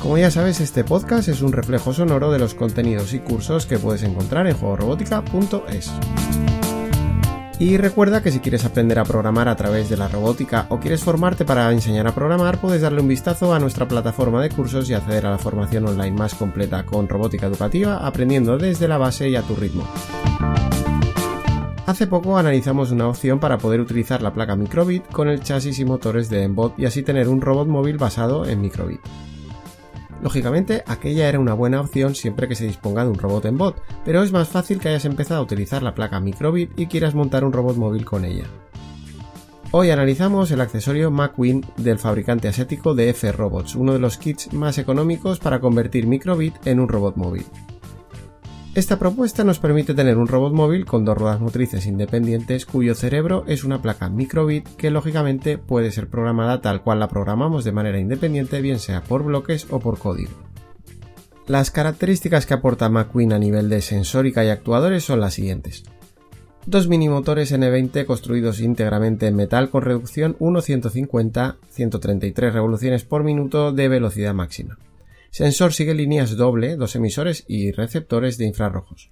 Como ya sabes, este podcast es un reflejo sonoro de los contenidos y cursos que puedes encontrar en juegorobótica.es. Y recuerda que si quieres aprender a programar a través de la robótica o quieres formarte para enseñar a programar, puedes darle un vistazo a nuestra plataforma de cursos y acceder a la formación online más completa con robótica educativa, aprendiendo desde la base y a tu ritmo. Hace poco analizamos una opción para poder utilizar la placa Microbit con el chasis y motores de Embot y así tener un robot móvil basado en Microbit. Lógicamente, aquella era una buena opción siempre que se disponga de un robot en bot, pero es más fácil que hayas empezado a utilizar la placa Microbit y quieras montar un robot móvil con ella. Hoy analizamos el accesorio MacWin del fabricante asiático de F Robots, uno de los kits más económicos para convertir Microbit en un robot móvil. Esta propuesta nos permite tener un robot móvil con dos ruedas motrices independientes cuyo cerebro es una placa microbit que lógicamente puede ser programada tal cual la programamos de manera independiente bien sea por bloques o por código. Las características que aporta McQueen a nivel de sensórica y actuadores son las siguientes. Dos mini motores N20 construidos íntegramente en metal con reducción 1.150-133 revoluciones por minuto de velocidad máxima. Sensor sigue líneas doble, dos emisores y receptores de infrarrojos.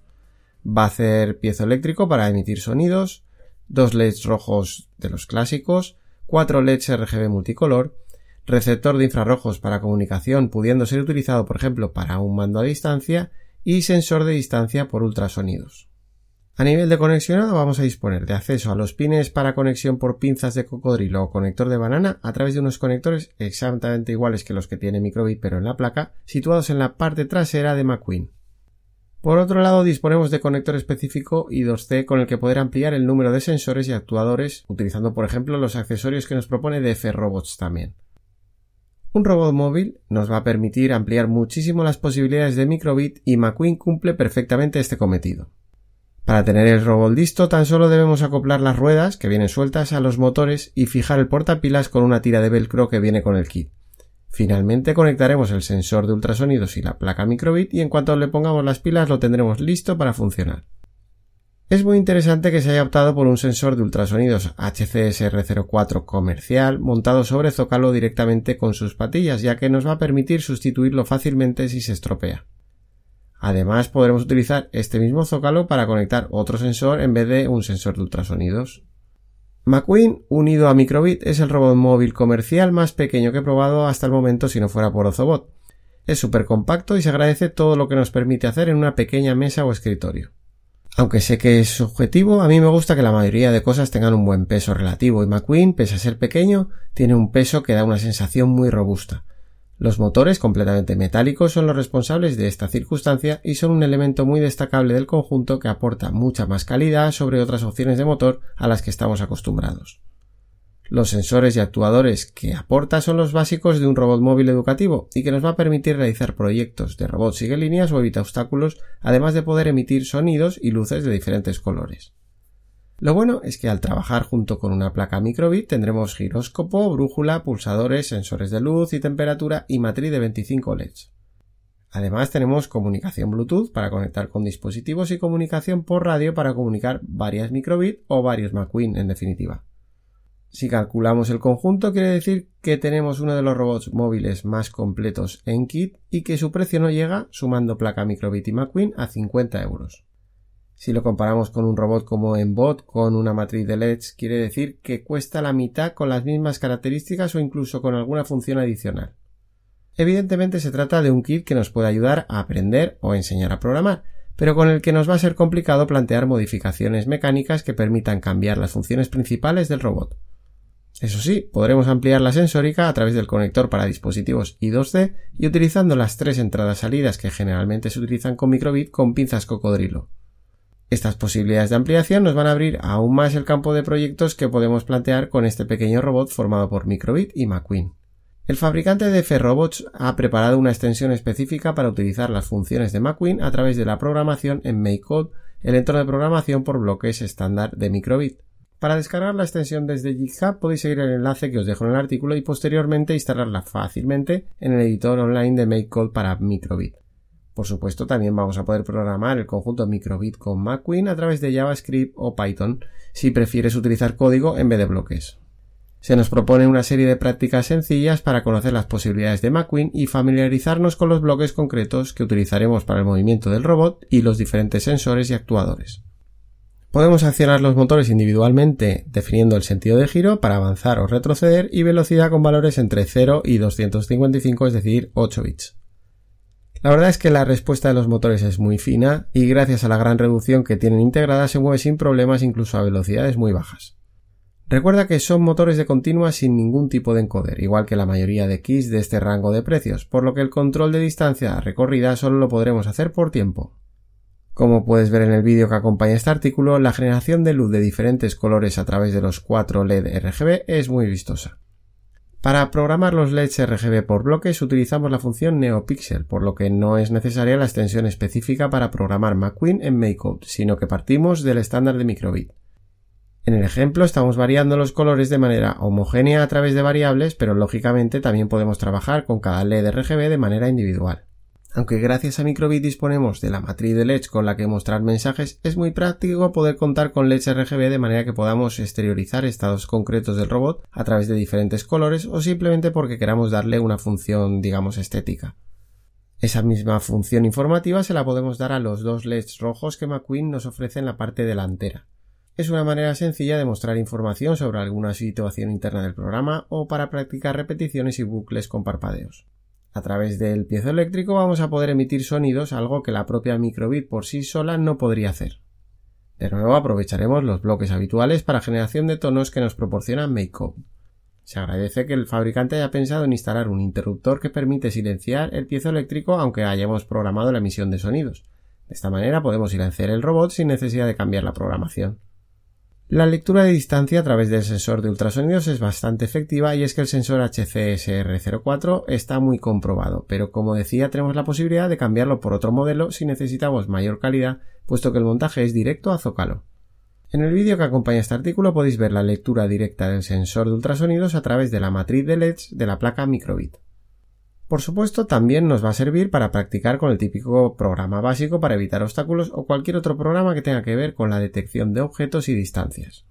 Va a hacer piezoeléctrico para emitir sonidos, dos LEDs rojos de los clásicos, cuatro LEDs RGB multicolor, receptor de infrarrojos para comunicación pudiendo ser utilizado por ejemplo para un mando a distancia y sensor de distancia por ultrasonidos. A nivel de conexionado vamos a disponer de acceso a los pines para conexión por pinzas de cocodrilo o conector de banana a través de unos conectores exactamente iguales que los que tiene Microbit pero en la placa, situados en la parte trasera de McQueen. Por otro lado, disponemos de conector específico I2C con el que poder ampliar el número de sensores y actuadores, utilizando por ejemplo los accesorios que nos propone DF Robots también. Un robot móvil nos va a permitir ampliar muchísimo las posibilidades de Microbit y McQueen cumple perfectamente este cometido. Para tener el robot listo tan solo debemos acoplar las ruedas que vienen sueltas a los motores y fijar el portapilas con una tira de velcro que viene con el kit. Finalmente conectaremos el sensor de ultrasonidos y la placa microbit y en cuanto le pongamos las pilas lo tendremos listo para funcionar. Es muy interesante que se haya optado por un sensor de ultrasonidos HCSR04 comercial montado sobre zócalo directamente con sus patillas ya que nos va a permitir sustituirlo fácilmente si se estropea. Además, podremos utilizar este mismo zócalo para conectar otro sensor en vez de un sensor de ultrasonidos. McQueen, unido a Microbit, es el robot móvil comercial más pequeño que he probado hasta el momento si no fuera por Ozobot. Es súper compacto y se agradece todo lo que nos permite hacer en una pequeña mesa o escritorio. Aunque sé que es subjetivo, a mí me gusta que la mayoría de cosas tengan un buen peso relativo y McQueen, pese a ser pequeño, tiene un peso que da una sensación muy robusta. Los motores completamente metálicos son los responsables de esta circunstancia y son un elemento muy destacable del conjunto que aporta mucha más calidad sobre otras opciones de motor a las que estamos acostumbrados. Los sensores y actuadores que aporta son los básicos de un robot móvil educativo y que nos va a permitir realizar proyectos de robots sigue líneas o evita obstáculos, además de poder emitir sonidos y luces de diferentes colores. Lo bueno es que al trabajar junto con una placa microbit tendremos giróscopo, brújula, pulsadores, sensores de luz y temperatura y matriz de 25 LEDs. Además tenemos comunicación Bluetooth para conectar con dispositivos y comunicación por radio para comunicar varias microbit o varios McQueen en definitiva. Si calculamos el conjunto quiere decir que tenemos uno de los robots móviles más completos en kit y que su precio no llega, sumando placa microbit y McQueen, a 50 euros. Si lo comparamos con un robot como Embot con una matriz de LEDs, quiere decir que cuesta la mitad con las mismas características o incluso con alguna función adicional. Evidentemente se trata de un kit que nos puede ayudar a aprender o enseñar a programar, pero con el que nos va a ser complicado plantear modificaciones mecánicas que permitan cambiar las funciones principales del robot. Eso sí, podremos ampliar la sensórica a través del conector para dispositivos I2C y utilizando las tres entradas salidas que generalmente se utilizan con microbit con pinzas cocodrilo. Estas posibilidades de ampliación nos van a abrir aún más el campo de proyectos que podemos plantear con este pequeño robot formado por Microbit y McQueen. El fabricante de Ferrobots ha preparado una extensión específica para utilizar las funciones de McQueen a través de la programación en MakeCode, el entorno de programación por bloques estándar de microbit. Para descargar la extensión desde GitHub podéis seguir el enlace que os dejo en el artículo y posteriormente instalarla fácilmente en el editor online de MakeCode para microbit. Por supuesto, también vamos a poder programar el conjunto microbit con McQueen a través de JavaScript o Python si prefieres utilizar código en vez de bloques. Se nos propone una serie de prácticas sencillas para conocer las posibilidades de McQueen y familiarizarnos con los bloques concretos que utilizaremos para el movimiento del robot y los diferentes sensores y actuadores. Podemos accionar los motores individualmente definiendo el sentido de giro para avanzar o retroceder y velocidad con valores entre 0 y 255, es decir, 8 bits. La verdad es que la respuesta de los motores es muy fina y gracias a la gran reducción que tienen integrada se mueve sin problemas incluso a velocidades muy bajas. Recuerda que son motores de continua sin ningún tipo de encoder, igual que la mayoría de keys de este rango de precios, por lo que el control de distancia recorrida solo lo podremos hacer por tiempo. Como puedes ver en el vídeo que acompaña este artículo, la generación de luz de diferentes colores a través de los 4 LED RGB es muy vistosa. Para programar los LEDs RGB por bloques utilizamos la función NeoPixel, por lo que no es necesaria la extensión específica para programar McQueen en MakeCode, sino que partimos del estándar de microbit. En el ejemplo estamos variando los colores de manera homogénea a través de variables, pero lógicamente también podemos trabajar con cada LED RGB de manera individual. Aunque gracias a Microbit disponemos de la matriz de LEDs con la que mostrar mensajes, es muy práctico poder contar con LEDs RGB de manera que podamos exteriorizar estados concretos del robot a través de diferentes colores o simplemente porque queramos darle una función, digamos, estética. Esa misma función informativa se la podemos dar a los dos LEDs rojos que McQueen nos ofrece en la parte delantera. Es una manera sencilla de mostrar información sobre alguna situación interna del programa o para practicar repeticiones y bucles con parpadeos. A través del piezoeléctrico vamos a poder emitir sonidos, algo que la propia microbit por sí sola no podría hacer. De nuevo aprovecharemos los bloques habituales para generación de tonos que nos proporciona MakeCode. Se agradece que el fabricante haya pensado en instalar un interruptor que permite silenciar el piezoeléctrico aunque hayamos programado la emisión de sonidos. De esta manera podemos silenciar el robot sin necesidad de cambiar la programación. La lectura de distancia a través del sensor de ultrasonidos es bastante efectiva y es que el sensor HCSR04 está muy comprobado, pero como decía tenemos la posibilidad de cambiarlo por otro modelo si necesitamos mayor calidad, puesto que el montaje es directo a zócalo. En el vídeo que acompaña este artículo podéis ver la lectura directa del sensor de ultrasonidos a través de la matriz de LEDs de la placa microbit. Por supuesto, también nos va a servir para practicar con el típico programa básico para evitar obstáculos o cualquier otro programa que tenga que ver con la detección de objetos y distancias.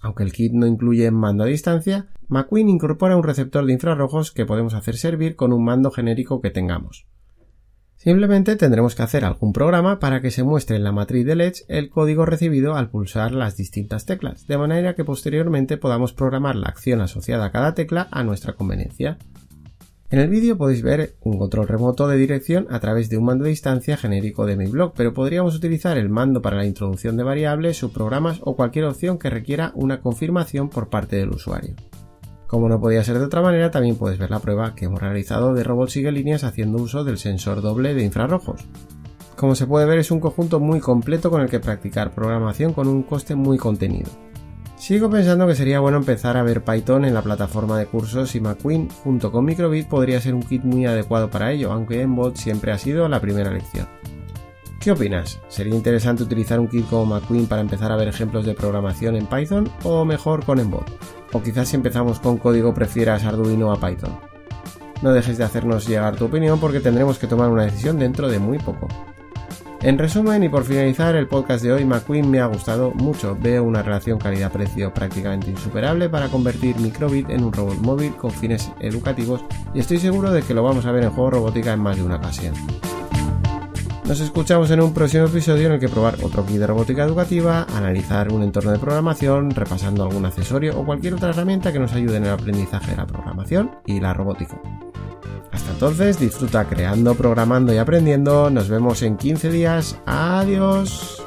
Aunque el kit no incluye mando a distancia, McQueen incorpora un receptor de infrarrojos que podemos hacer servir con un mando genérico que tengamos. Simplemente tendremos que hacer algún programa para que se muestre en la matriz de LEDs el código recibido al pulsar las distintas teclas, de manera que posteriormente podamos programar la acción asociada a cada tecla a nuestra conveniencia. En el vídeo podéis ver un control remoto de dirección a través de un mando de distancia genérico de MakeBlock, pero podríamos utilizar el mando para la introducción de variables, subprogramas o cualquier opción que requiera una confirmación por parte del usuario. Como no podía ser de otra manera, también puedes ver la prueba que hemos realizado de robot sigue líneas haciendo uso del sensor doble de infrarrojos. Como se puede ver es un conjunto muy completo con el que practicar programación con un coste muy contenido. Sigo pensando que sería bueno empezar a ver Python en la plataforma de cursos y McQueen junto con Microbit podría ser un kit muy adecuado para ello, aunque Embot siempre ha sido la primera elección. ¿Qué opinas? ¿Sería interesante utilizar un kit como McQueen para empezar a ver ejemplos de programación en Python o mejor con Embot? O quizás si empezamos con código prefieras Arduino a Python. No dejes de hacernos llegar tu opinión porque tendremos que tomar una decisión dentro de muy poco. En resumen y por finalizar el podcast de hoy, McQueen me ha gustado mucho. Veo una relación calidad-precio prácticamente insuperable para convertir Microbit en un robot móvil con fines educativos y estoy seguro de que lo vamos a ver en juego robótica en más de una ocasión. Nos escuchamos en un próximo episodio en el que probar otro kit de robótica educativa, analizar un entorno de programación, repasando algún accesorio o cualquier otra herramienta que nos ayude en el aprendizaje de la programación y la robótica. Hasta entonces, disfruta creando, programando y aprendiendo. Nos vemos en 15 días. Adiós.